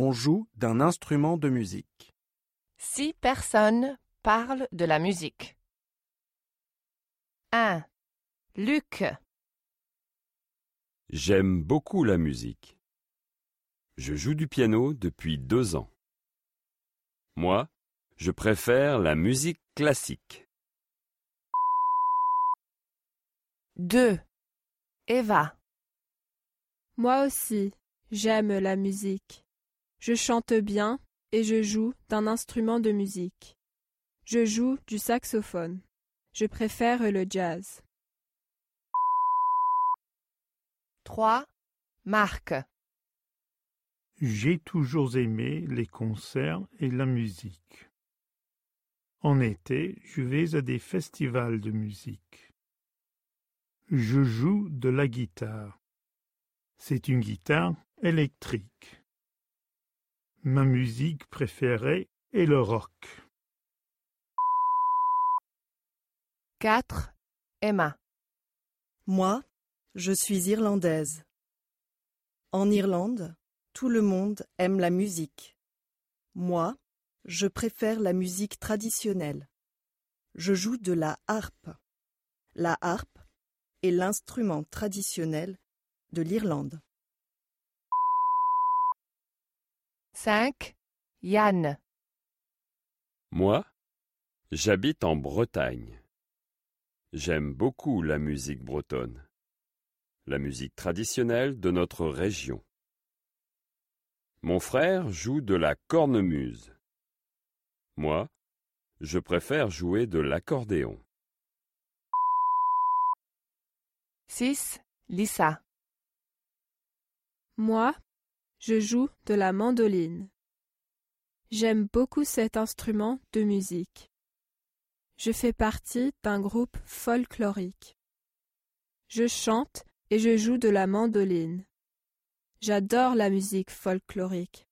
On joue d'un instrument de musique. Six personnes parlent de la musique. 1. Luc, J'aime beaucoup la musique. Je joue du piano depuis deux ans. Moi, je préfère la musique classique. 2. Eva, Moi aussi, j'aime la musique. Je chante bien et je joue d'un instrument de musique. Je joue du saxophone. Je préfère le jazz. 3. Marc, J'ai toujours aimé les concerts et la musique. En été, je vais à des festivals de musique. Je joue de la guitare. C'est une guitare électrique. Ma musique préférée est le rock. 4. Emma, Moi, je suis irlandaise. En Irlande, tout le monde aime la musique. Moi, je préfère la musique traditionnelle. Je joue de la harpe. La harpe est l'instrument traditionnel de l'Irlande. 5. Yann, Moi, j'habite en Bretagne. J'aime beaucoup la musique bretonne, la musique traditionnelle de notre région. Mon frère joue de la cornemuse. Moi, je préfère jouer de l'accordéon. 6. Lisa, Moi, je joue de la mandoline. J'aime beaucoup cet instrument de musique. Je fais partie d'un groupe folklorique. Je chante et je joue de la mandoline. J'adore la musique folklorique.